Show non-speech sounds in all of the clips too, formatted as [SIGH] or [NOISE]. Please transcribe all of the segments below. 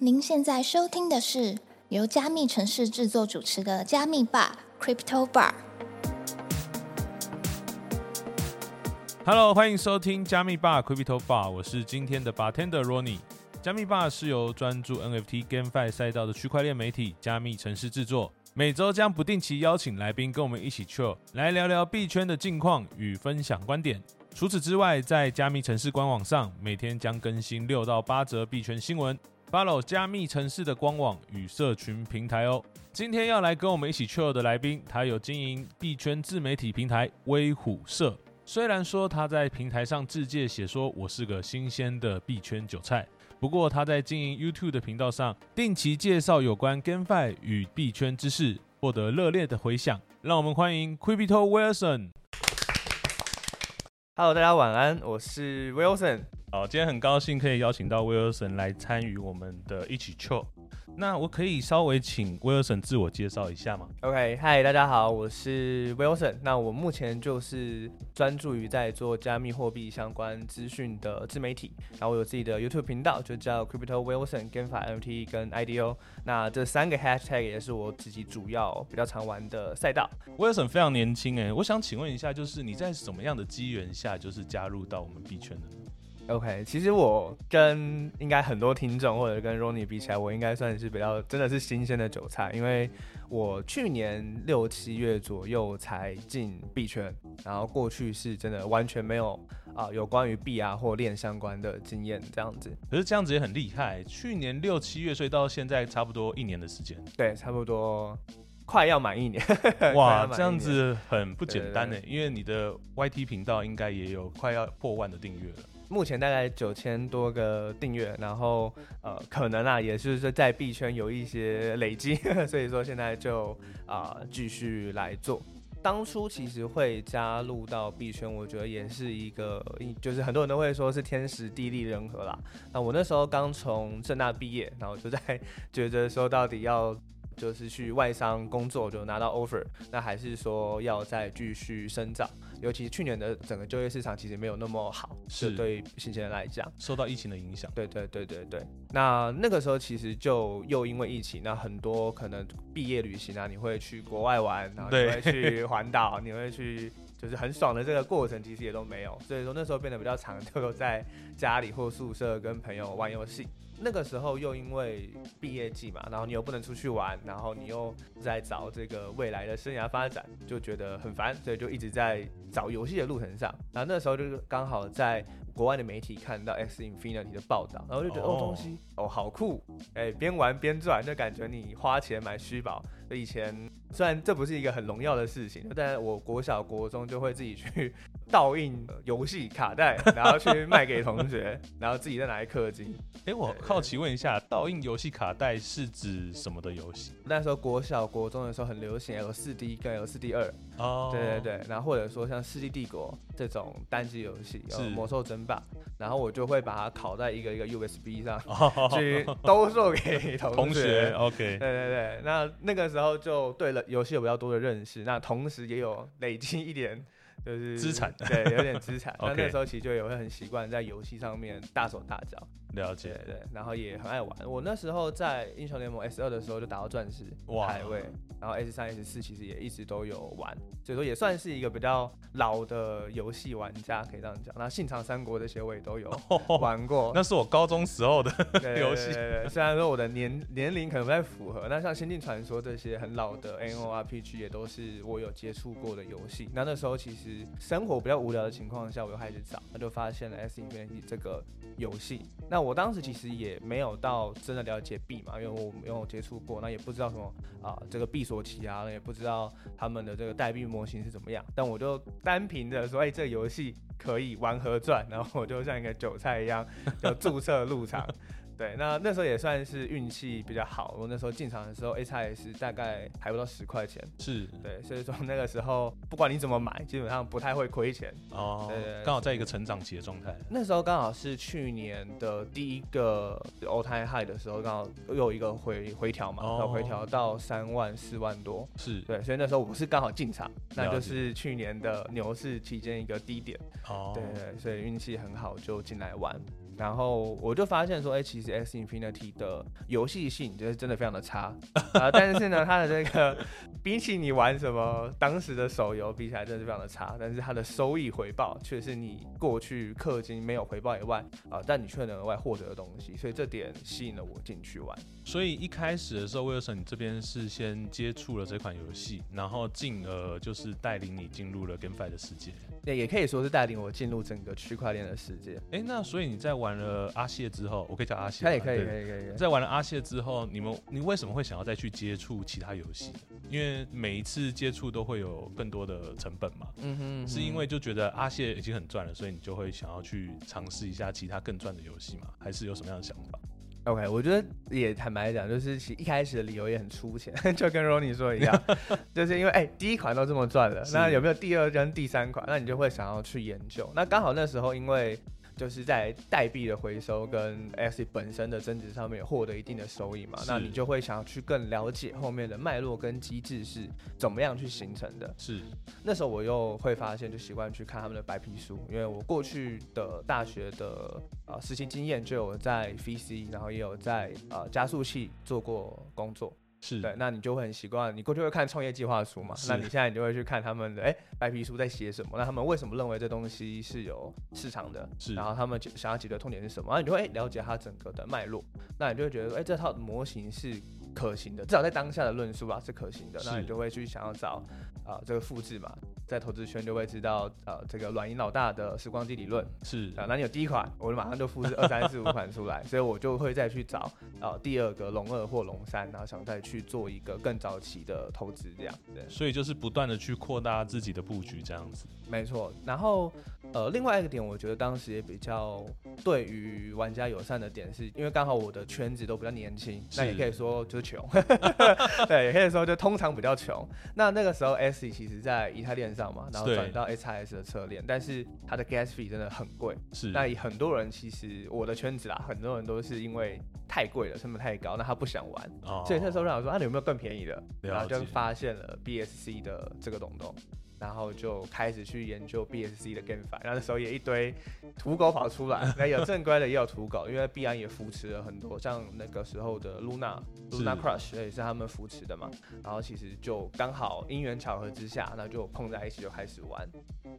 您现在收听的是由加密城市制作主持的加密吧 Crypto Bar。Hello，欢迎收听加密吧 Crypto Bar，我是今天的 bartender Ronnie。加密吧是由专注 NFT GameFi 赛道的区块链媒体加密城市制作，每周将不定期邀请来宾跟我们一起 chill，来聊聊币圈的近况与分享观点。除此之外，在加密城市官网上，每天将更新六到八则币圈新闻。Follow 加密城市的官网与社群平台哦。今天要来跟我们一起 chill 的来宾，他有经营币圈自媒体平台微虎社。虽然说他在平台上自介写说我是个新鲜的币圈韭菜，不过他在经营 YouTube 的频道上定期介绍有关 GameFi 与币圈知识，获得热烈的回响。让我们欢迎 Crypto Wilson。Hello，大家晚安，我是 Wilson。好，今天很高兴可以邀请到 Wilson 来参与我们的一起 chill。那我可以稍微请 Wilson 自我介绍一下吗？OK，嗨，大家好，我是 Wilson。那我目前就是专注于在做加密货币相关资讯的自媒体，然后我有自己的 YouTube 频道，就叫 Crypto Wilson、GameFi NFT 跟 IDO。那这三个 Hashtag 也是我自己主要比较常玩的赛道。Wilson 非常年轻哎，我想请问一下，就是你在什么样的机缘下，就是加入到我们币圈的呢？OK，其实我跟应该很多听众或者跟 Ronnie 比起来，我应该算是比较真的是新鲜的韭菜，因为我去年六七月左右才进币圈，然后过去是真的完全没有啊、有关于币啊或链相关的经验这样子。可是这样子也很厉害，去年六七月，所以到现在差不多一年的时间。对，差不多快要满一年。[LAUGHS] 哇，这样子很不简单呢，因为你的 YT 频道应该也有快要破万的订阅了。目前大概九千多个订阅，然后呃，可能啊，也是说在币圈有一些累积，[LAUGHS] 所以说现在就啊、继续来做。当初其实会加入到币圈，我觉得也是一个，就是很多人都会说是天时地利人和啦。那我那时候刚从正大毕业，然后就在觉得说到底要就是去外商工作，就拿到 offer，那还是说要再继续深造。尤其去年的整个就业市场其实没有那么好，是对新鲜人来讲。受到疫情的影响，对对对对对，那那个时候其实就又因为疫情，那很多可能毕业旅行啊，你会去国外玩，然后你会去环岛，你会去就是很爽的这个过程，其实也都没有，所以说那时候变得比较长，就在家里或宿舍跟朋友玩游戏。那个时候又因为毕业季嘛，然后你又不能出去玩，然后你又在找这个未来的生涯发展，就觉得很烦，所以就一直在找游戏的路程上。然后那时候就是刚好在国外的媒体看到 X Infinity 的报道，然后就觉得哦哦东西哦好酷，哎边玩边赚，就感觉你花钱买虚宝。以前虽然这不是一个很荣耀的事情，但是我国小国中就会自己去 [LAUGHS] 倒印游戏卡带，然后去卖给同学，然后自己再拿来氪金。哎、我好奇问一下，倒印游戏卡带是指什么的游戏？那时候国小国中的时候很流行 L 四 D 跟 L 四 D 二，哦对对对，然后或者说像《世纪帝国》这种单机游戏，呃是魔兽争霸，然后我就会把它拷在一个一个 USB 上哦，去兜售给 [LAUGHS] 同同学学。，OK，对对对，那那个时候然后就对了游戏有比较多的认识，那同时也有累积一点就是资产对，有点资产。[LAUGHS] 那那时候其实就也会很习惯在游戏上面大手大脚，了解。对对，然后也很爱玩。我那时候在英雄联盟 S 二的时候就打到钻石哇排位，然后 S 三 S 四其实也一直都有玩，所以说也算是一个比较老的游戏玩家，可以这样讲。那信长三国这些我也都有玩过。那是我高中时候的 [LAUGHS] 游戏虽然说我的年年龄可能不太符合，那像《仙境传说》这些很老的 N O R P G 也都是我有接触过的游戏。那那时候其实生活比较无聊的情况下，我就开始找，那就发现了 S N P 这个游戏。那我当时其实也没有到真的了解币嘛，因为我没有接触过，那也不知道什么啊、这个币索奇啊，也不知道他们的这个代币模型是怎么样。但我就单凭着说，哎、这个游戏可以玩和赚，然后我就像一个韭菜一样，就注册入场。对，那那时候也算是运气比较好。我那时候进场的时候，A x S 大概还不到十块钱。是对，所以说那个时候不管你怎么买，基本上不太会亏钱。哦对刚好在一个成长期的状态。那时候刚好是去年的第一个 all time high 的时候，刚好又有一个回回调嘛，哦然后回调到三万四万多。是对，所以那时候我是刚好进场，那就是去年的牛市期间一个低点。哦，对对，所以运气很好就进来玩。然后我就发现说，哎、其实 X Infinity 的游戏性就是真的非常的差 [LAUGHS] 啊、但是呢，它的这个比起你玩什么当时的手游比起来，真的是非常的差。但是它的收益回报却是你过去氪金没有回报以外啊、但你却能额外获得的东西，所以这点吸引了我进去玩。所以一开始的时候，威尔森你这边是先接触了这款游戏，然后进而就是带领你进入了 GameFi 的世界。对也可以说是带领我进入整个区块链的世界。哎，那所以你在玩了阿谢之后，我可以叫阿谢吗，可以可以可以可以。在玩了阿谢之后，你们你为什么会想要再去接触其他游戏？因为每一次接触都会有更多的成本嘛，嗯哼是因为就觉得阿谢已经很赚了，所以你就会想要去尝试一下其他更赚的游戏嘛？还是有什么样的想法？OK，我觉得也坦白讲，就是一开始的理由也很粗浅，[LAUGHS] 就跟 Ronnie 说一样，[LAUGHS] 就是因为哎、第一款都这么赚了，那有没有第二跟第三款？那你就会想要去研究。那刚好那时候因为就是在代币的回收跟 X 本身的增值上面获得一定的收益嘛，那你就会想要去更了解后面的脉络跟机制是怎么样去形成的。是那时候我又会发现，就习惯去看他们的白皮书，因为我过去的大学的呃实习经验就有在 VC，然后也有在呃加速器做过工作。是，对，那你就会很习惯，你过去会看创业计划书嘛？那你现在你就会去看他们的哎、白皮书在写什么？那他们为什么认为这东西是有市场的？是然后他们解想要解决的痛点是什么？然后你就会、哎了解它整个的脉络，那你就会觉得哎、这套模型是可行的，至少在当下的论述啊是可行的，那你就会去想要找啊、这个复制嘛，在投资圈就会知道呃这个软银老大的时光机理论是啊，那你有第一款，我就马上就复制二三四五款出来，[LAUGHS] 所以我就会再去找呃第二个龙二或龙三，然后想再去做一个更早期的投资这样。对，所以就是不断的去扩大自己的布局，这样子。没错。然后呃另外一个点，我觉得当时也比较对于玩家友善的点是，因为刚好我的圈子都比较年轻，那也可以说就是穷，[LAUGHS] 对，也可以说就通常比较穷。那那个时候 S 其实在以太链上嘛，然后转到 SIS 的侧链，但是它的 gas fee 真的很贵。是，那很多人其实我的圈子啦，很多人都是因为太贵了，成本太高，那他不想玩，哦所以那时候让我说啊，你有没有更便宜的？了然后就发现了 BSC 的这个东东。然后就开始去研究 BSC 的 GameFi，然后那时候也一堆土狗跑出来，那有正规的也有土狗，因为币安也扶持了很多，像那个时候的 Luna Luna Crush 也是他们扶持的嘛，然后其实就刚好因缘巧合之下，那就碰在一起就开始玩，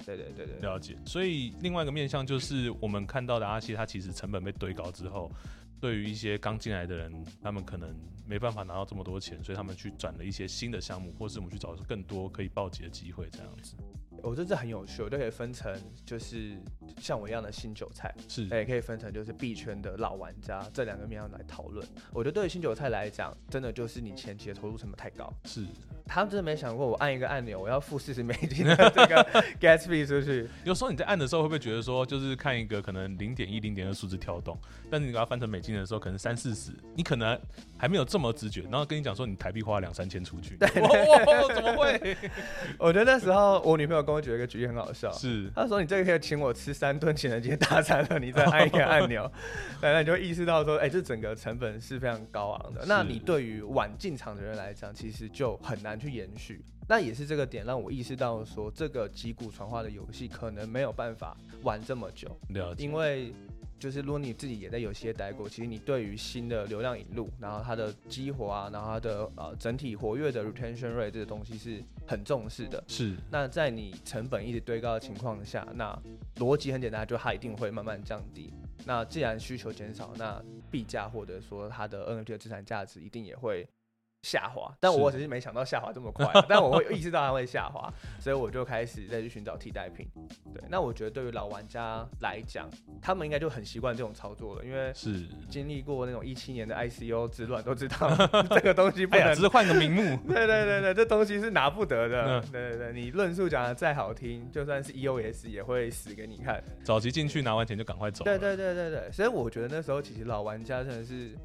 对对对对，了解。所以另外一个面向就是我们看到的阿西，他其实成本被堆高之后，对于一些刚进来的人，他们可能没办法拿到这么多钱，所以他们去转了一些新的项目，或是我们去找更多可以暴击的机会，这样子。我觉得这很有趣，我就可以分成就是像我一样的新韭菜，是那也可以分成就是币圈的老玩家这两个面向来讨论。我觉得对于新韭菜来讲，真的就是你前期的投入成本太高，是，他们真的没想过我按一个按钮，我要付四十美金的这个 [LAUGHS] gas fee 出去。有时候你在按的时候，会不会觉得说，就是看一个可能零点一、零点二数字跳动，但是你把它翻成美金的时候，可能三四十，你可能还没有这么直觉，然后跟你讲说你台币花了两三千出去，哇哇，怎么会？[LAUGHS] 我觉得那时候我女朋友跟我举了一个举例很好笑，是。她说你这个可以请我吃三顿情人节大餐了，你再按一个按钮，[LAUGHS] 对，那你就会意识到说，哎、这整个成本是非常高昂的。那你对于晚进场的人来讲，其实就很难去延续。那也是这个点让我意识到说，这个击鼓传花的游戏可能没有办法玩这么久，了解，因为就是如果你自己也在游戏业待过，其实你对于新的流量引入，然后它的激活啊，然后它的呃整体活跃的 retention rate 这个东西是很重视的。是那在你成本一直堆高的情况下，那逻辑很简单，就它一定会慢慢降低。那既然需求减少，那币价或者说它的 NFT 的资产价值一定也会下滑。但我只是没想到下滑这么快啊，但我会意识到它会下滑，所以我就开始再去寻找替代品。对，那我觉得对于老玩家来讲，他们应该就很习惯这种操作了，因为是，经历过那种一七年的 ICO 之乱，都知道 [LAUGHS] 这个东西不能只是换个名目，对对对对，这东西是拿不得的。嗯对对对，你论述讲的再好听，就算是 EOS 也会死给你看。早期进去拿完钱就赶快走，对对对对对，所以我觉得那时候其实老玩家真的是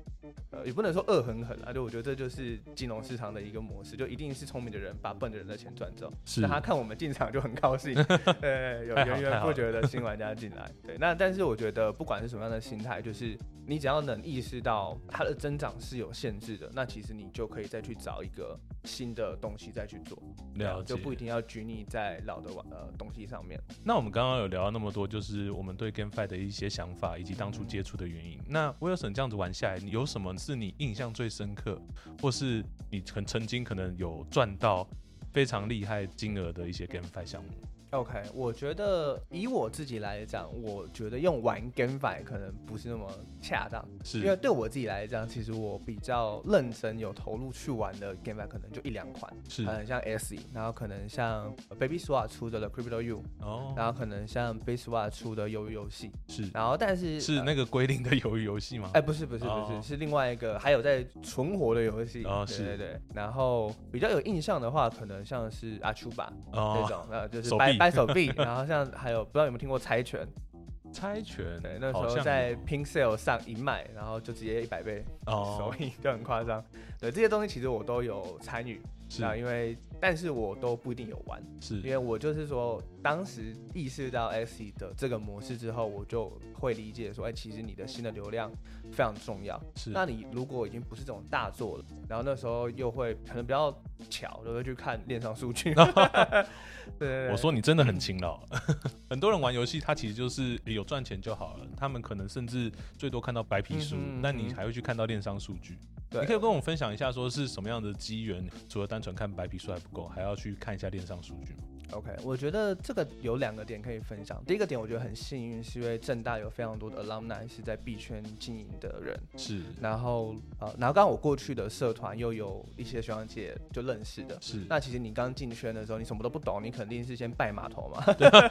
呃，也不能说恶狠狠啊，就我觉得这就是金融市场的一个模式，就一定是聪明的人把笨的人的钱赚走，是那他看我们进场就很高兴，[LAUGHS] 对，有源源不绝的新玩家进来，对，那但是我觉得不管是什么样的心态，就是你只要能意识到它的增长是有限制的，那其实你就可以再去找一个新的东西再去做，了解，就不一定要拘泥在老的玩呃东西上面。那我们刚刚有聊到那么多，就是我们对 GameFi 的一些想法，以及当初接触的原因。那 Wilson 这样子玩下来，你有什么是你印象最深刻，或是你曾曾经可能有赚到非常厉害金额的一些 GameFi 项目？OK，我觉得以我自己来讲，我觉得用玩 GameFi 可能不是那么恰当，是因为对我自己来讲，其实我比较认真有投入去玩的 GameFi 可能就一两款，是嗯，像 SE，然后可能像 Baby Swap 出的 Crypto U，哦，然后可能像 BabySwap 出的鱿鱼游戏，是然后但是是那个。个规定的鱿鱼游戏吗？哎，不是不是不是，哦是另外一个，还有在存活的游戏，哦是对对对。然后比较有印象的话，可能像是阿丘吧这哦，种，呃，就是手臂掰掰手臂，然后像还有不知道有没有听过猜拳，[LAUGHS] 猜拳，对，那时候在有 Pink Sale 上一卖，然后就直接一百倍哦收，益，就很夸张。对，这些东西其实我都有参与，是啊，因为但是我都不一定有玩，是因为我就是说，当时意识到 X 的这个模式之后，我就会理解说，哎、其实你的新的流量非常重要。是，那你如果已经不是这种大作了，然后那时候又会可能比较巧，就会去看链上数据。[LAUGHS] 对我说你真的很勤劳。[LAUGHS] 很多人玩游戏，他其实就是有赚钱就好了，他们可能甚至最多看到白皮书嗯哼嗯，哼但你还会去看到链商数据。对你可以跟我们分享一下，说是什么样的机缘，除了单纯看白皮书还不够，还要去看一下链上数据吗？OK，我觉得这个有两个点可以分享。第一个点，我觉得很幸运，是因为正大有非常多的 alumni 是在币圈经营的人，是然后呃，然后刚刚我过去的社团又有一些学长姐就认识的。是，那其实你刚进圈的时候，你什么都不懂，你肯定是先拜码头嘛，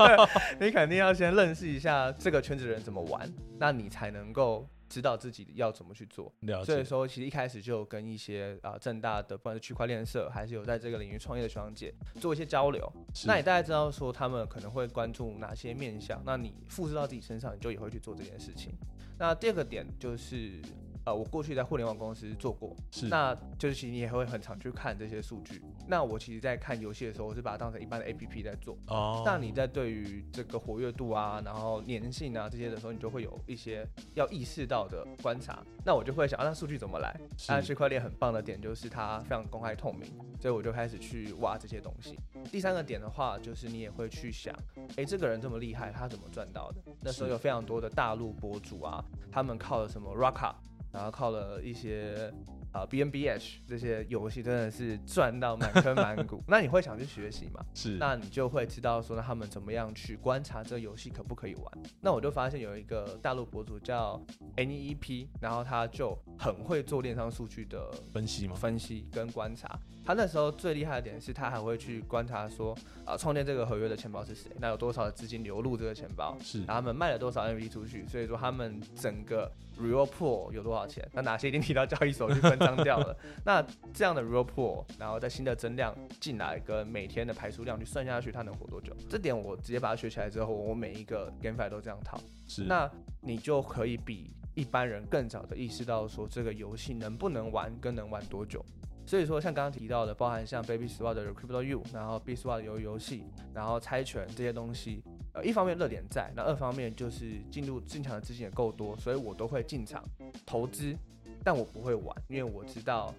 [LAUGHS] 你肯定要先认识一下这个圈子的人怎么玩，那你才能够知道自己要怎么去做。了，所以说，其实一开始就跟一些啊、正大的，不管是区块链社，还是有在这个领域创业的学长姐做一些交流。那你大概知道说他们可能会关注哪些面向，那你复制到自己身上，你就也会去做这件事情。那第二个点就是，呃，我过去在互联网公司做过，是，那就是其实你也会很常去看这些数据。那我其实，在看游戏的时候，我是把它当成一般的 A P P 在做。哦，那你在对于这个活跃度啊，然后粘性啊这些的时候，你就会有一些要意识到的观察。那我就会想，啊，那数据怎么来？那区块链很棒的点就是它非常公开透明，所以我就开始去挖这些东西。第三个点的话，就是你也会去想，诶，这个人这么厉害，他怎么赚到的？那时候有非常多的大陆博主啊，他们靠了什么 Rocka，然后靠了一些。啊、b N B H 这些游戏真的是赚到满坑满谷，[LAUGHS] 那你会想去学习吗？是，那你就会知道说，那他们怎么样去观察这个游戏可不可以玩。那我就发现有一个大陆博主叫 NEP，然后他就很会做电商数据的分析嘛？分析跟观察。他那时候最厉害的点是他还会去观察说，啊，创建这个合约的钱包是谁，那有多少的资金流入这个钱包，是然后他们卖了多少 NFT 出去，所以说他们整个 real pool 有多少钱？那哪些已经提到交易所去分赃掉了？[LAUGHS] 那这样的 real pool，然后在新的增量进来，跟每天的排出量去算下去，它能活多久？这点我直接把它学起来之后，我每一个 GameFi 都这样套，是，那你就可以比一般人更早的意识到说这个游戏能不能玩，跟能玩多久。所以说，像刚刚提到的，包含像 Baby Swap 的 Crypto U，然后 B Swap 的游游戏，然后猜拳这些东西，呃，一方面热点在，那二方面就是进入进场的资金也够多，所以我都会进场投资，但我不会玩，因为我知道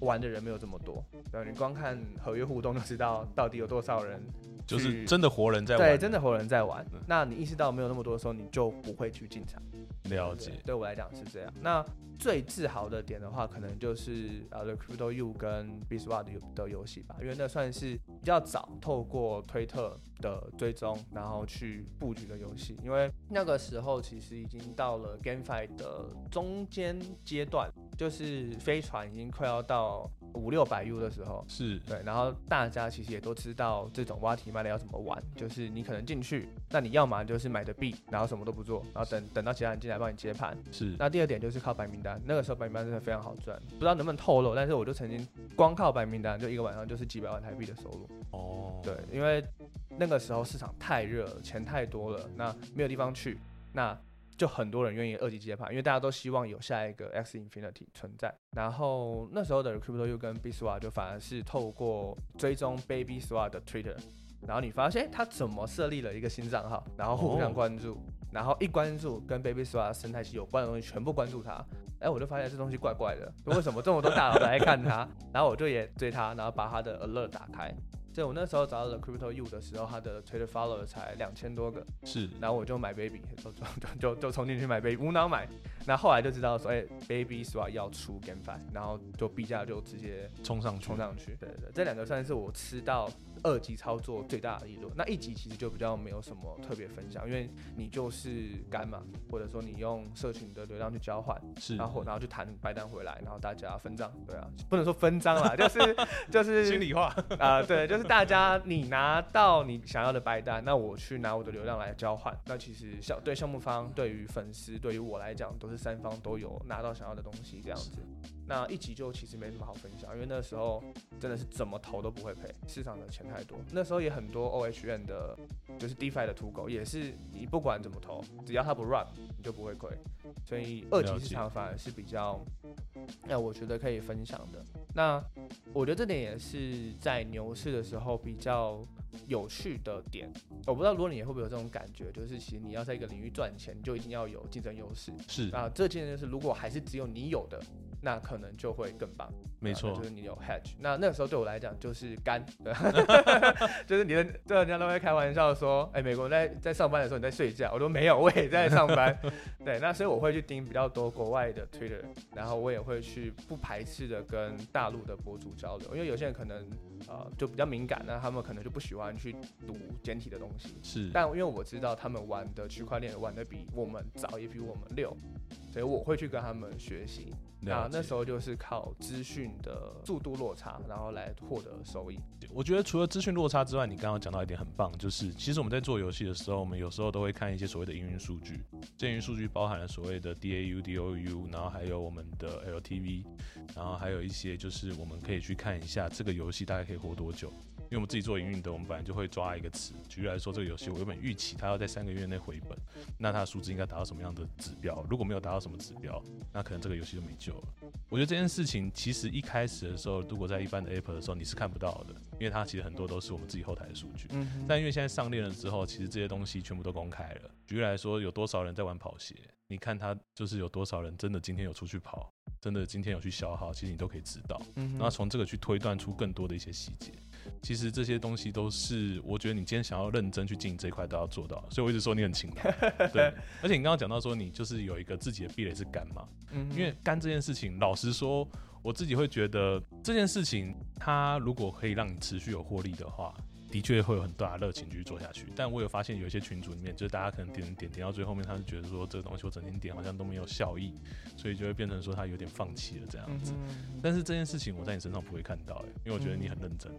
玩的人没有这么多。对，你光看合约互动就知道到底有多少人就是真的活人在玩，对，真的活人在玩嗯。那你意识到没有那么多的时候，你就不会去进场。了解对，对我来讲是这样。那最自豪的点的话，可能就是呃，The Crypto U 跟 b i s w a 的的游戏吧，因为那算是比较早透过推特的追踪，然后去布局的游戏。因为那个时候其实已经到了 GameFi 的中间阶段，就是飞船已经快要到五六百 U 的时候，是，对，然后大家其实也都知道这种挖题卖的要怎么玩，就是你可能进去，那你要么就是买的币，然后什么都不做，然后等等到其他人进来帮你接盘。是，那第二点就是靠白名单，那个时候白名单真的非常好赚，不知道能不能透露，但是我就曾经光靠白名单就一个晚上就是几百万台币的收入。哦，对，因为那个时候市场太热，钱太多了，那没有地方去，那就很多人愿意二级接盘，因为大家都希望有下一个 X Infinity 存在。然后那时候的 Crypto U 跟 B Swap 就反而是透过追踪 Baby Swap 的 Twitter，然后你发现他怎么设立了一个新账号，然后互相关注，然后一关注跟 Baby Swap 生态系有关的东西全部关注他。哎，我就发现这东西怪怪的，为什么这么多大佬来看他？[LAUGHS] 然后我就也追他，然后把他的 alert 打开。就我那时候找到了 Crypto U 的时候，他的 Twitter follower 才两千多个，是，然后我就买 Baby，就就就就冲进去买 Baby，无脑买。那后来就知道说，哎，Baby Swap 要出 GameFi，然后就币价就直接冲上冲上去。对对对，这两个算是我吃到。二级操作最大的利润，那一级其实就比较没有什么特别分享，因为你就是干嘛，或者说你用社群的流量去交换，是，然后然后去谈白单回来，然后大家分账，对啊，不能说分账啦，就是 [LAUGHS] 就是心里话啊，对，就是大家你拿到你想要的白单，那我去拿我的流量来交换，那其实项对项目方、对于粉丝、对于我来讲，都是三方都有拿到想要的东西这样子。那一集就其实没什么好分享，因为那时候真的是怎么投都不会赔，市场的钱太多。那时候也很多 O H N 的，就是 DeFi 的土狗，也是你不管怎么投，只要它不 run，你就不会亏。所以二级市场反而是比较，那我觉得可以分享的。那我觉得这点也是在牛市的时候比较有趣的点。我不知道如果你会不会有这种感觉，就是其实你要在一个领域赚钱，你就一定要有竞争优势。是啊，这件事是如果还是只有你有的。那可能就会更棒，没错，就是你有 hedge。那那个时候对我来讲就是干，[LAUGHS] 就是你的，对人家都会开玩笑说，哎，美国在在上班的时候你在睡觉，我说没有，我也在上班。[LAUGHS] 对，那所以我会去盯比较多国外的 Twitter，然后我也会去不排斥的跟大陆的博主交流，因为有些人可能呃就比较敏感，那他们可能就不喜欢去读简体的东西。是，但因为我知道他们玩的区块链玩的比我们早，也比我们溜，所以我会去跟他们学习。那那时候就是靠资讯的速度落差，然后来获得收益。我觉得除了资讯落差之外，你刚刚讲到一点很棒，就是其实我们在做游戏的时候，我们有时候都会看一些所谓的营运数据。这营运数据包含了所谓的 DAU、DOU，然后还有我们的 LTV，然后还有一些就是我们可以去看一下这个游戏大概可以活多久。因为我们自己做营运的，我们本来就会抓一个词，举例来说，这个游戏我原本预期它要在三个月内回本，那它的数字应该达到什么样的指标？如果没有达到什么指标，那可能这个游戏就没救了。我觉得这件事情其实一开始的时候，如果在一般的 App 的时候，你是看不到的，因为它其实很多都是我们自己后台的数据。嗯。但因为现在上链了之后，其实这些东西全部都公开了。举例来说，有多少人在玩跑鞋？你看他就是有多少人真的今天有出去跑，真的今天有去消耗，其实你都可以知道。嗯。然后从这个去推断出更多的一些细节。其实这些东西都是，我觉得你今天想要认真去经营这一块都要做到，所以我一直说你很勤劳。[LAUGHS] 对，而且你刚刚讲到说你就是有一个自己的壁垒是干嘛，嗯，因为干这件事情，老实说，我自己会觉得这件事情，它如果可以让你持续有获利的话。的确会有很大的热情继续做下去，但我有发现有一些群组里面，就是大家可能点点点到最后面，他就觉得说这个东西我整天点好像都没有效益，所以就会变成说他有点放弃了这样子。但是这件事情我在你身上不会看到哎，因为我觉得你很认真，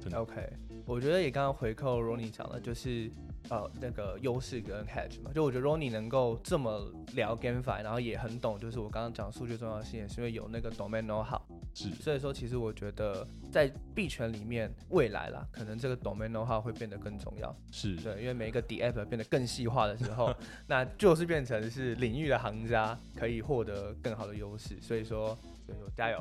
真的。OK，我觉得也刚刚回扣 Ronnie 讲的，就是呃那个优势跟 hedge 嘛，就我觉得 Ronnie 能够这么聊 GameFi，然后也很懂，就是我刚刚讲数据重要性，也是因为有那个 domain know how。是，所以说其实我觉得在币圈里面，未来啦，可能这个 domain know how 会变得更重要。是对，因为每一个 D app 变得更细化的时候，[LAUGHS] 那就是变成是领域的行家可以获得更好的优势。所以说，所以说加油。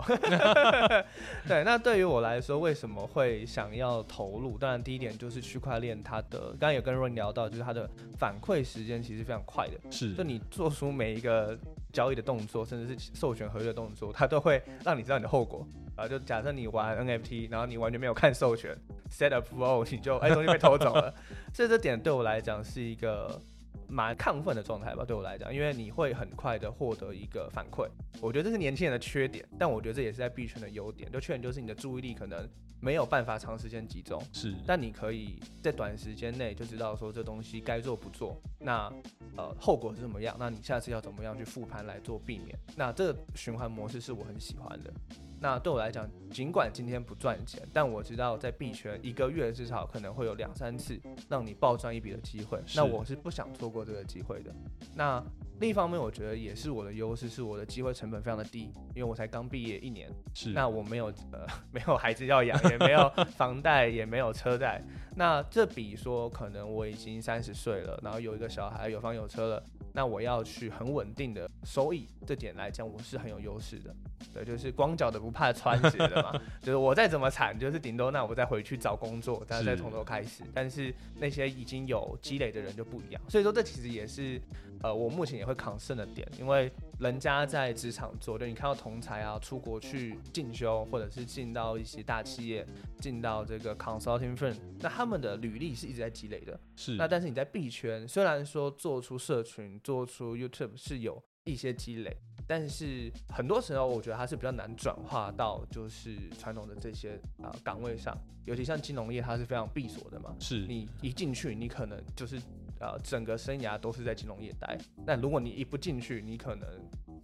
[LAUGHS] 对，那对于我来说，为什么会想要投入？当然，第一点就是区块链它的，刚刚也跟 Ron 聊到，就是它的反馈时间其实非常快的。是，就你做出每一个。交易的动作，甚至是授权合约的动作，它都会让你知道你的后果啊！就假设你玩 NFT，然后你完全没有看授权，set up flow，你就哎东西被偷走了。所以这点对我来讲是一个蛮亢奋的状态吧？对我来讲，因为你会很快的获得一个反馈。我觉得这是年轻人的缺点，但我觉得这也是在币圈的优点。就缺点就是你的注意力可能。没有办法长时间集中，是，但你可以在短时间内就知道说这东西该做不做，那呃后果是怎么样，那你下次要怎么样去复盘来做避免，那这个循环模式是我很喜欢的。那对我来讲，尽管今天不赚钱，但我知道在币圈一个月至少可能会有两三次让你暴赚一笔的机会，那我是不想错过这个机会的。那另一方面，我觉得也是我的优势，是我的机会成本非常的低，因为我才刚毕业一年，是，那我没有呃 [LAUGHS] 没有孩子要养，也没有房贷，也没有车贷，那这比说可能我已经三十岁了，然后有一个小孩，有房有车了。那我要去很稳定的收益，这点来讲我是很有优势的。对，就是光脚的不怕穿鞋的嘛，[LAUGHS] 就是我再怎么惨，就是顶多那我再回去找工作，再再从头开始。但是那些已经有积累的人就不一样，所以说这其实也是呃我目前也会抗胜的点，因为人家在职场做，就你看到同才啊出国去进修，或者是进到一些大企业，进到这个 consulting firm，那他们的履历是一直在积累的。是，那但是你在币圈，虽然说做出社群、做出 YouTube 是有一些积累。但是很多时候，我觉得它是比较难转化到就是传统的这些啊岗位上，尤其像金融业，它是非常闭锁的嘛。是你一进去，你可能就是呃整个生涯都是在金融业待。那如果你一不进去，你可能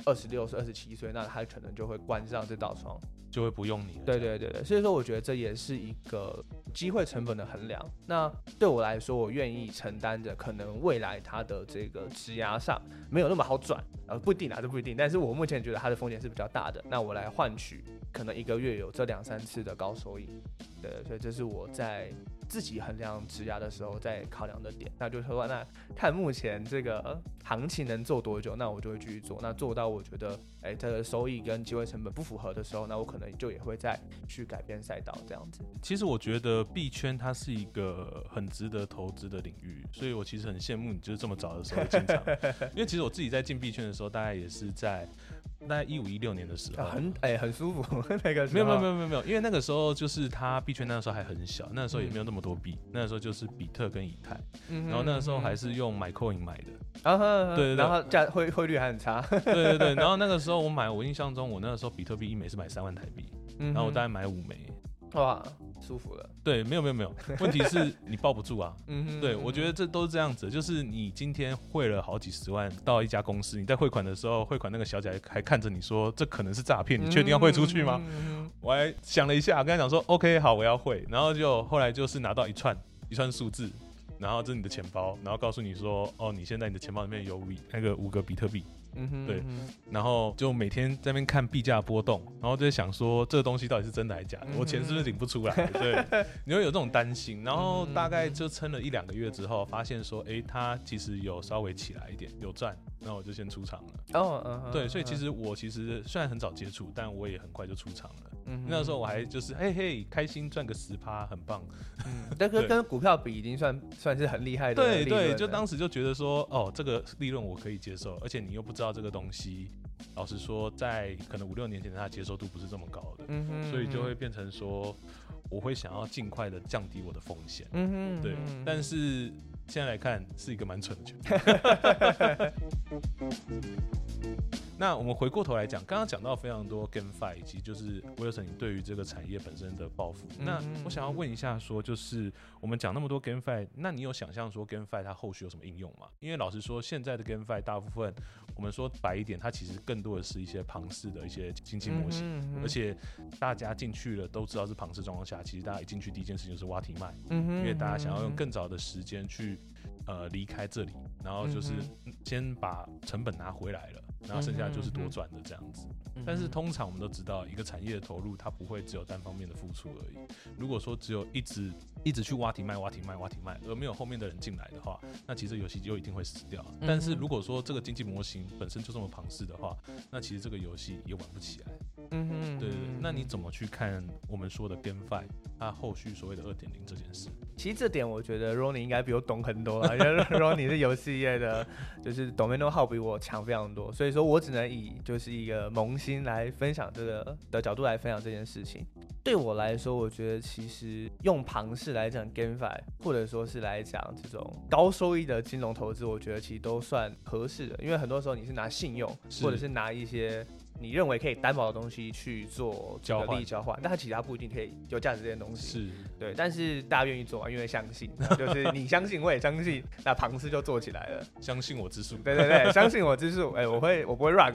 二十六岁、二十七岁，那他可能就会关上这道窗。就会不用你。对对对对，所以说我觉得这也是一个机会成本的衡量。那对我来说，我愿意承担着可能未来它的这个质押上没有那么好转，呃，不一定啊，这不一定。但是我目前觉得它的风险是比较大的。那我来换取可能一个月有这两三次的高收益。对，所以这是我在。自己衡量质押的时候，在考量的点，那就是说，那看目前这个行情能做多久，那我就会继续做。那做到我觉得，哎，它的收益跟机会成本不符合的时候，那我可能就也会再去改变赛道这样子。其实我觉得币圈它是一个很值得投资的领域，所以我其实很羡慕你，就是这么早的时候进场。[LAUGHS] 因为其实我自己在进币圈的时候，大概也是在。大概一五一六年的时候，很哎很舒服 [LAUGHS] 那个没有没有没有没有没有，因为那个时候就是它币圈那个时候还很小，那个时候也没有那么多币，那个时候就是比特跟以太，然后那个时候还是用买 coin 买的，然后对对，然后价汇汇率还很差，[LAUGHS] 对对对，然后那个时候我买，我印象中我那个时候比特币一枚是买三万台币，然后我大概买五枚。哇，舒服了。对，没有没有没有，问题是 [LAUGHS] 你抱不住啊。嗯，对，我觉得这都是这样子，就是你今天汇了好几十万到一家公司，你在汇款的时候，汇款那个小姐还看着你说这可能是诈骗，你确定要汇出去吗？我还想了一下，跟他讲说 OK 好，我要汇，然后就后来就是拿到一串一串数字，然后这是你的钱包，然后告诉你说哦，你现在你的钱包里面有五那个五个比特币。嗯哼，对，然后就每天在那边看币价波动，然后就在想说这个东西到底是真的还是假的，我钱是不是领不出来？对，[LAUGHS] 你会有这种担心。然后大概就撑了一两个月之后，发现说，哎，它其实有稍微起来一点，有赚，那我就先出场了。哦，嗯，对，所以其实我其实虽然很早接触，但我也很快就出场了。嗯，那时候我还就是嘿嘿开心赚个十趴，很棒。嗯，[LAUGHS] 但是跟股票比，已经算算是很厉害的。对对，就当时就觉得说，哦，这个利润我可以接受，而且你又不知道。这个东西，老实说，在可能五六年前，它接受度不是这么高的，嗯所以就会变成说，我会想要尽快的降低我的风险，嗯哼，对。但是现在来看，是一个蛮蠢的决定。[LAUGHS] 那我们回过头来讲，刚刚讲到非常多 GameFi 以及就是 Wilson 对于这个产业本身的抱负。那我想要问一下，说就是我们讲那么多 GameFi，那你有想象说 GameFi 它后续有什么应用吗？因为老实说，现在的 GameFi 大部分，我们说白一点，它其实更多的是一些庞氏的一些经济模型，而且大家进去了都知道是庞氏状况下，其实大家一进去第一件事情就是挖题卖，因为大家想要用更早的时间去呃离开这里，然后就是先把成本拿回来了。然后剩下就是多赚的这样子，但是通常我们都知道，一个产业的投入它不会只有单方面的付出而已。如果说只有一直一直去挖题卖、挖题卖、挖题卖，而没有后面的人进来的话，那其实游戏就一定会死掉。但是如果说这个经济模型本身就这么庞氏的话，那其实这个游戏也玩不起来。嗯哼，对对对。那你怎么去看我们说的 GameFi 它后续所谓的二点零这件事？其实这点我觉得 Ronnie 应该比我懂很多了，因为 [LAUGHS] Ronnie 是游戏业的，就是懂面都好比我强非常多，所以说我只能以就是一个萌新来分享这个的角度来分享这件事情。对我来说，我觉得其实用庞氏来讲 GameFi，或者说是来讲这种高收益的金融投资，我觉得其实都算合适的，因为很多时候你是拿信用，或者是拿一些。你认为可以担保的东西去做交换，利益交换，但它其他不一定可以有价值这些东西。是对，但是大家愿意做啊，因为相信，[LAUGHS] 就是你相信，我也相信，那庞氏就做起来了。相信我之术，对对对，[LAUGHS] 相信我之术，哎，我会，我不会 rug。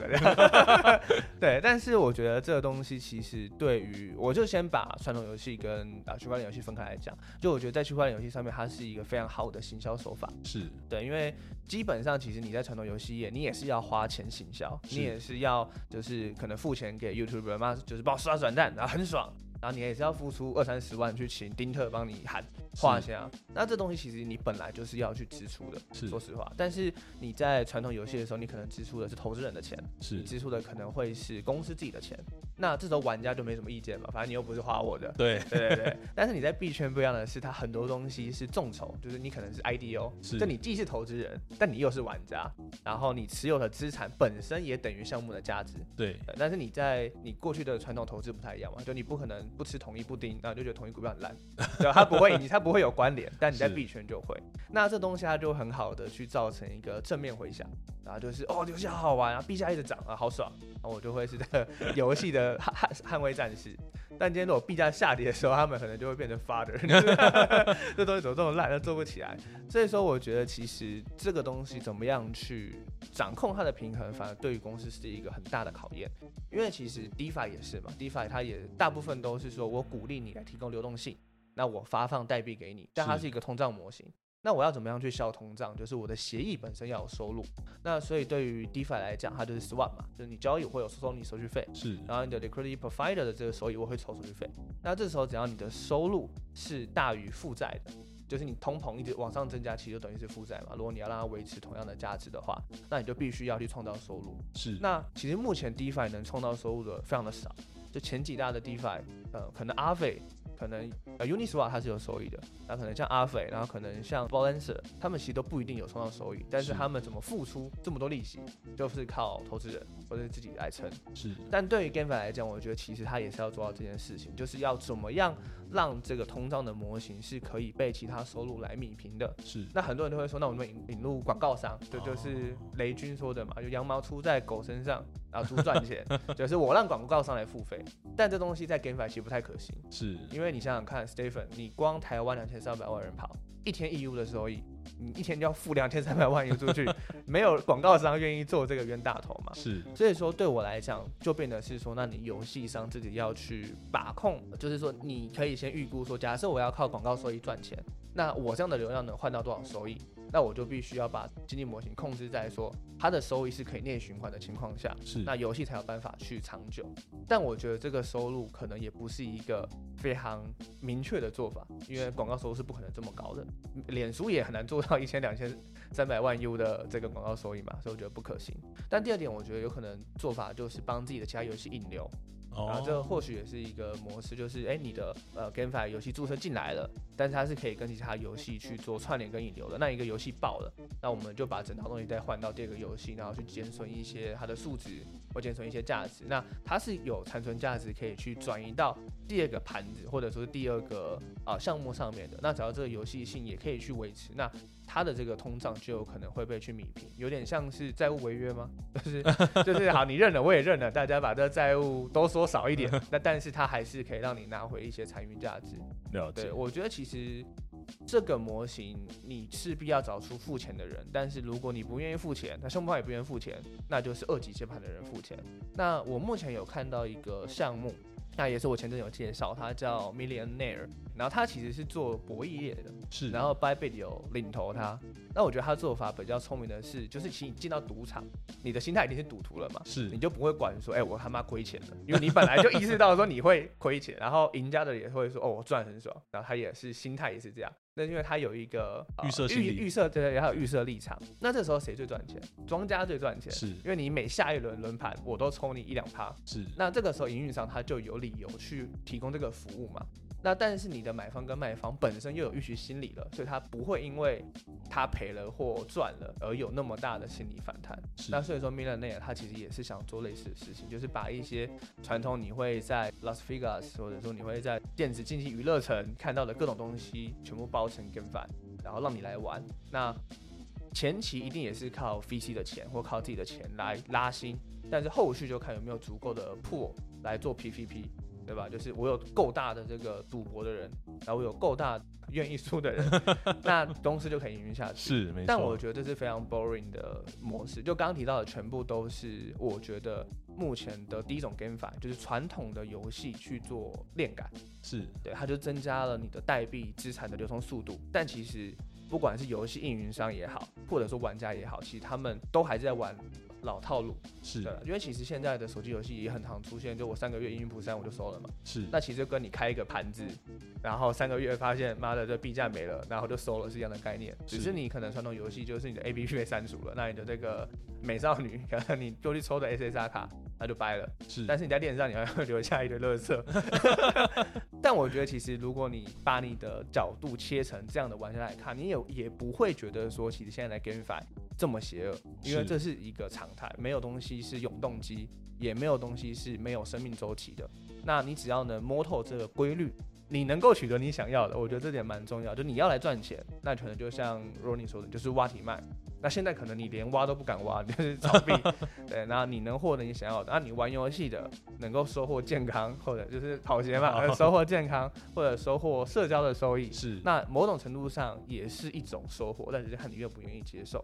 [LAUGHS] 对，但是我觉得这个东西其实对于，我就先把传统游戏跟啊区块链游戏分开来讲，就我觉得在区块链游戏上面，它是一个非常好的行销手法。是对，因为基本上其实你在传统游戏业，你也是要花钱行销，你也是要就是。可能付钱给 YouTuber 嘛，就是帮我刷转蛋，然后很爽。然后你也是要付出二三十万去请丁特帮你喊画虾，那这东西其实你本来就是要去支出的，是。说实话。但是你在传统游戏的时候，你可能支出的是投资人的钱，是。你支出的可能会是公司自己的钱，那这时候玩家就没什么意见嘛，反正你又不是花我的。对。对对对，但是你在币圈不一样的是，它很多东西是众筹，就是你可能是 IDO，是。就你既是投资人，但你又是玩家，然后你持有的资产本身也等于项目的价值。对。对但是你在你过去的传统投资不太一样嘛，就你不可能不吃同一布丁，然后就觉得同一股票很烂，对，它不会，你 [LAUGHS] 它不会有关联，但你在是。币圈就会。那这东西它就很好的去造成一个正面回响，然后就是哦，游戏好好玩啊，币价一直涨啊，好爽，然后我就会是这个 [LAUGHS] 游戏的捍捍捍卫战士。但今天如果币价下跌的时候，他们可能就会变成 father，[LAUGHS] 这东西怎么这么烂，都做不起来。所以说，我觉得其实这个东西怎么样去掌控它的平衡，反而对于公司是一个很大的考验。因为其实 DeFi 也是嘛，DeFi 它也大部分都是说我鼓励你来提供流动性，那我发放代币给你，但它是是一个通胀模型。那我要怎么样去消通胀？就是我的协议本身要有收入。那所以对于 DeFi 来讲，它就是 Swap 嘛，就是你交易会有收你手续费，是然后你的 liquidity provider 的这个收益我会抽手续费。那这时候只要你的收入是大于负债的，就是你通膨一直往上增加，其实就等于是负债嘛。如果你要让它维持同样的价值的话，那你就必须要去创造收入。是那其实目前 DeFi 能创造收入的非常的少，就前几大的 DeFi，呃，可能 Aave。可能呃 Uniswap 它是有收益的，那可能像 Aave，然后可能像 Balancer，他们其实都不一定有创造收益，但是是他们怎么付出这么多利息，就是靠投资人或者是自己来撑。是但对于 GameFi 来讲，我觉得其实他也是要做到这件事情，就是要怎么样让这个通胀的模型是可以被其他收入来弭平的。是那很多人都会说，那我们引引入广告商，这就是雷军说的嘛，就羊毛出在狗身上，然后猪赚钱，[LAUGHS] 就是我让广告商来付费。但这东西在 GameFi 其实不太可行，是因为你想想看，Stephen，你光台湾两千三百万人跑，一天 EU 的收益，你一天就要付两千三百万 EU 出去，[LAUGHS] 没有广告商愿意做这个冤大头嘛？是所以说对我来讲，就变得是说，那你游戏商自己要去把控，就是说你可以先预估说，假设我要靠广告收益赚钱，那我这样的流量能换到多少收益？那我就必须要把经济模型控制在说它的收益是可以内循环的情况下，是那游戏才有办法去长久。但我觉得这个收入可能也不是一个非常明确的做法，因为广告收入是不可能这么高的，脸书也很难做到一千、两千、三百万 U 的这个广告收益嘛，所以我觉得不可行。但第二点，我觉得有可能做法就是帮自己的其他游戏引流，然后这或许也是一个模式，就是哎，你的呃 GameFi 游戏注册进来了，但是它是可以跟其他游戏去做串联跟引流的。那一个游戏爆了，那我们就把整套东西再换到第二个游戏，然后去减损一些它的数值或减损一些价值。那它是有残存价值可以去转移到第二个盘子或者说是第二个啊、项目上面的。那只要这个游戏性也可以去维持，那它的这个通胀就有可能会被去弭平，有点像是债务违约吗？[LAUGHS] 就是就是好，你认了，我也认了，大家把这个债务都缩少一点，[LAUGHS] 那但是它还是可以让你拿回一些残余价值。了解对，我觉得其实这个模型你势必要找出付钱的人，但是如果你不愿意付钱，那兄弟也不愿意付钱，那就是二级接盘的人付钱。那我目前有看到一个项目，那也是我前阵有介绍，它叫 Millionaire，然后他其实是做博弈业的，是然后 Bybit 有领头他。那我觉得他做法比较聪明的是，就是其实你进到赌场，你的心态已经是赌徒了嘛，是你就不会管说，哎、我他妈亏钱了，因为你本来就意识到说你会亏钱，[LAUGHS] 然后赢家的也会说，哦，我赚很爽，然后他也是心态也是这样。那因为他有一个、呃预设预预设对，还有预设立场。那这时候谁最赚钱？庄家最赚钱，是因为你每下一轮轮盘，我都抽你一两趴，是那这个时候营运商他就有理由去提供这个服务嘛。那但是你的买方跟卖方本身又有预期心理了，所以他不会因为他赔了或赚了而有那么大的心理反弹。那所以说 Millionaire 他其实也是想做类似的事情，就是把一些传统你会在 Las Vegas 或者说你会在电子竞技娱乐城看到的各种东西，全部包成 GameFi，然后让你来玩。那前期一定也是靠 VC 的钱或靠自己的钱来拉新，但是后续就看有没有足够的 pool 来做 PVP，对吧？就是我有够大的这个赌博的人，然后我有够大愿意输的人，[LAUGHS] 那公司就可以营运下去。是没错，但我觉得这是非常 boring 的模式。就刚刚提到的，全部都是我觉得目前的第一种 GameFi，就是传统的游戏去做链感，是对，它就增加了你的代币资产的流通速度。但其实不管是游戏运营商也好，或者说玩家也好，其实他们都还是在玩老套路。是对，因为其实现在的手机游戏也很常出现，就我三个月阴云谱三我就收了嘛。是，那其实跟你开一个盘子，然后三个月发现妈的这币价没了，然后就收了是一样的概念。只是是你可能传统游戏就是你的 A P P 被删除了，那你的这个美少女 [LAUGHS] 可能你就去抽的 S S R 卡，那就掰了。是，但是你在链上你还会留下一堆垃圾。[LAUGHS] 但我觉得其实如果你把你的角度切成这样的玩家来看，你也也不会觉得说其实现在的 GameFi 这么邪恶，因为这是一个常态，没有东西是永动机，也没有东西是没有生命周期的。那你只要能摸透这个规律，你能够取得你想要的，我觉得这点蛮重要。就你要来赚钱，那可能就像 Ronnie 说的，就是挖体卖。那现在可能你连挖都不敢挖，就是炒币，[LAUGHS] 对，然后你能获得你想要的，那你玩游戏的能够收获健康，或者就是跑鞋嘛，呃收获健康，或者收获社交的收益，是，那某种程度上也是一种收获，但只是看你愿不愿意接受。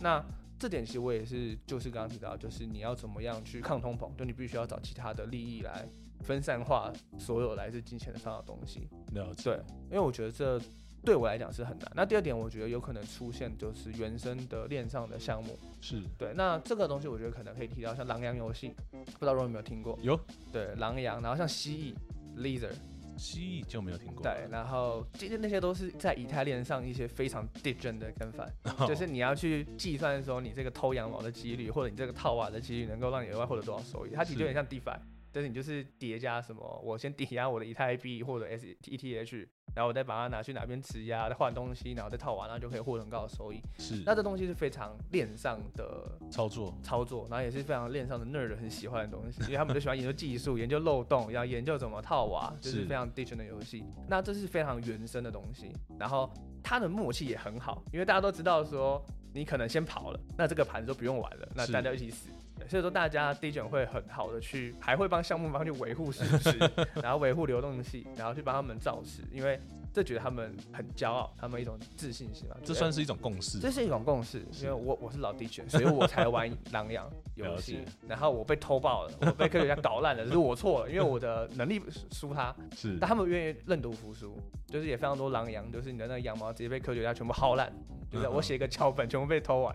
那这点其实我也是，就是刚刚提到，就是你要怎么样去抗通膨，就你必须要找其他的利益来分散化所有来自金钱上的东西。了解，对，因为我觉得这对我来讲是很难。那第二点，我觉得有可能出现就是原生的链上的项目。是，对，那这个东西我觉得可能可以提到，像狼羊游戏，不知道有没有听过？有对，狼羊，然后像蜥蜴 Lizard，蜥蜴就没有听过，对，然后这些那些都是在以太链上一些非常 digent 的跟反，[LAUGHS] 哦就是你要去计算说你这个偷羊毛的几率，或者你这个套娃的几率，能够让你额外获得多少收益。它其实有点像 DeFi，但是你就是叠加什么，我先 [LAUGHS] 抵押我的以太币或者 SETH，然后我再把它拿去哪边质押，再换东西，然后再套娃，然后就可以获得很高的收益。是，那这东西是非常链上的操作操作，然后也是非常链上的 nerd 很喜欢的东西，因为他们都喜欢研究技术、[LAUGHS] 研究漏洞，然后研究怎么套娃，就是是非常 digital 的游戏。那这是非常原生的东西，然后它的默契也很好，因为大家都知道说你可能先跑了，那这个盘就不用玩了，那大家一起死。对所以说，大家 d i 会很好的去，还会帮项目方去维护事实，[LAUGHS] 然后维护流动性，然后去帮他们造势，因为 Bye. 这觉得他们很骄傲，他们一种自信心嘛。这算是一种共识，这是一种共识，因为我我是老地犬，所以我才玩狼羊游戏。然后我被偷爆了，我被科学家搞烂了，这是我错了，因为我的能力输他，[LAUGHS] 是。但他们愿意认赌服输，就是也非常多狼羊，就是你的那个羊毛直接被科学家全部薅烂，就是我写一个脚本全部被偷完，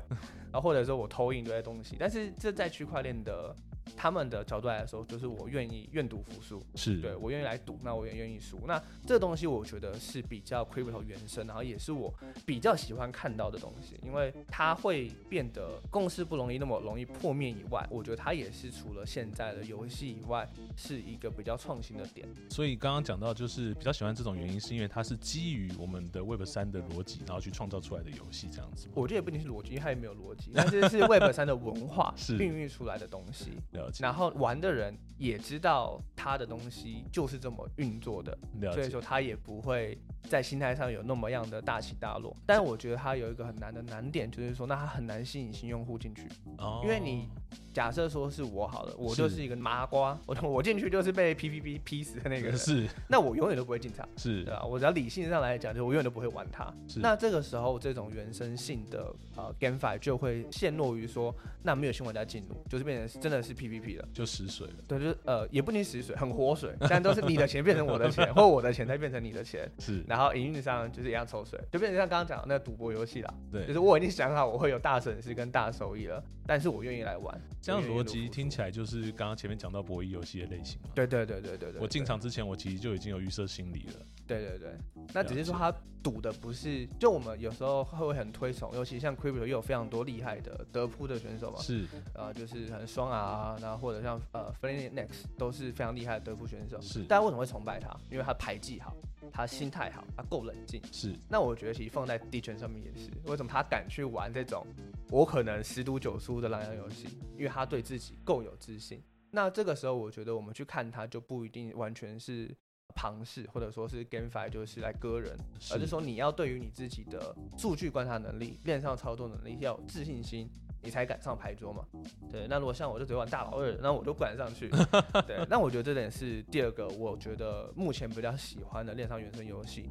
然后或者说我偷印这些东西，但是这在区块链的他们的角度来说，就是我愿意愿赌服输，是，对我愿意来赌，那我也愿意输。那这个东西我觉得是比较 crypto 原生，然后也是我比较喜欢看到的东西，因为它会变得共识不容易那么容易破灭以外，我觉得它也是除了现在的游戏以外，是一个比较创新的点。所以刚刚讲到，就是比较喜欢这种原因，是因为它是基于我们的 Web 三的逻辑，然后去创造出来的游戏，这样子。我觉得也不一定是逻辑，因为它也没有逻辑，但是是 Web 三的文化 [LAUGHS] 是孕育出来的东西。了解，然后玩的人也知道它的东西就是这么运作的，了解，所以说他也不会在心态上有那么样的大起大落。但是我觉得它有一个很难的难点，就是说，那它很难吸引新用户进去，哦因为你假设说是我好了，我就是一个麻瓜，[LAUGHS] 我我进去就是被 PVP 劈死的那个人，是那我永远都不会进场。是对吧？我只要理性上来讲，就我永远都不会玩它。是那这个时候，这种原生性的呃 GameFi 就会陷落于说，那没有新玩家进入，就是变成真的是 PVP 了。就死水了，对，就是呃，也不仅死水，很活水，但都是你的钱变成我的钱，或我的钱再变成你的钱，[LAUGHS] 是然后营运上就是一样抽水，就变成像刚刚讲的那个赌博游戏啦。对就是我已经想好我会有大损失跟大收益了，但是我愿意来玩。这样逻辑听起来就是刚刚前面讲到博弈游戏的类型嘛。对对对对对对。我进场之前，我其实就已经有预设心理了。对对对，那只是说他赌的不是，就我们有时候会很推崇，尤其像 Crypto 又有非常多厉害的德扑的选手嘛，是呃，就是很双啊，然后或者像呃 f l a n e Next 都是非常厉害的德扑选手。是大家为什么会崇拜他？因为他牌技好，他心态好，他够冷静。是那我觉得其实放在地圈上面也是，为什么他敢去玩这种我可能十赌九输的狼羊游戏？因为他对自己够有自信。那这个时候，我觉得我们去看他就不一定完全是旁氏，或者说是 GameFi，就是来割人，而是说你要对于你自己的数据观察能力、链上操作能力要有自信心。你才敢上牌桌嘛？对，那如果像我就只会玩大老二，那我就不敢上去。[LAUGHS] 对，那我觉得这点是第二个，我觉得目前比较喜欢的恋上原生游戏。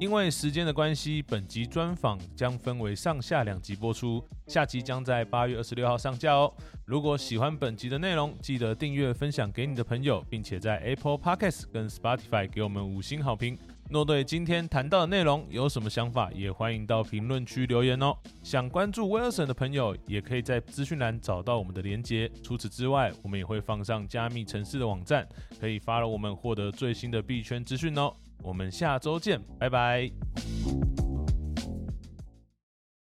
因为时间的关系，本集专访将分为上下两集播出，下集将在八月二十六号上架哦。如果喜欢本集的内容，记得订阅、分享给你的朋友，并且在 Apple Podcast 跟 Spotify 给我们五星好评。诺对今天谈到的内容有什么想法，也欢迎到评论区留言哦。想关注 Wilson 的朋友，也可以在资讯栏找到我们的连接。除此之外，我们也会放上加密城市的网站，可以发了我们获得最新的币圈资讯哦。我们下周见，拜拜。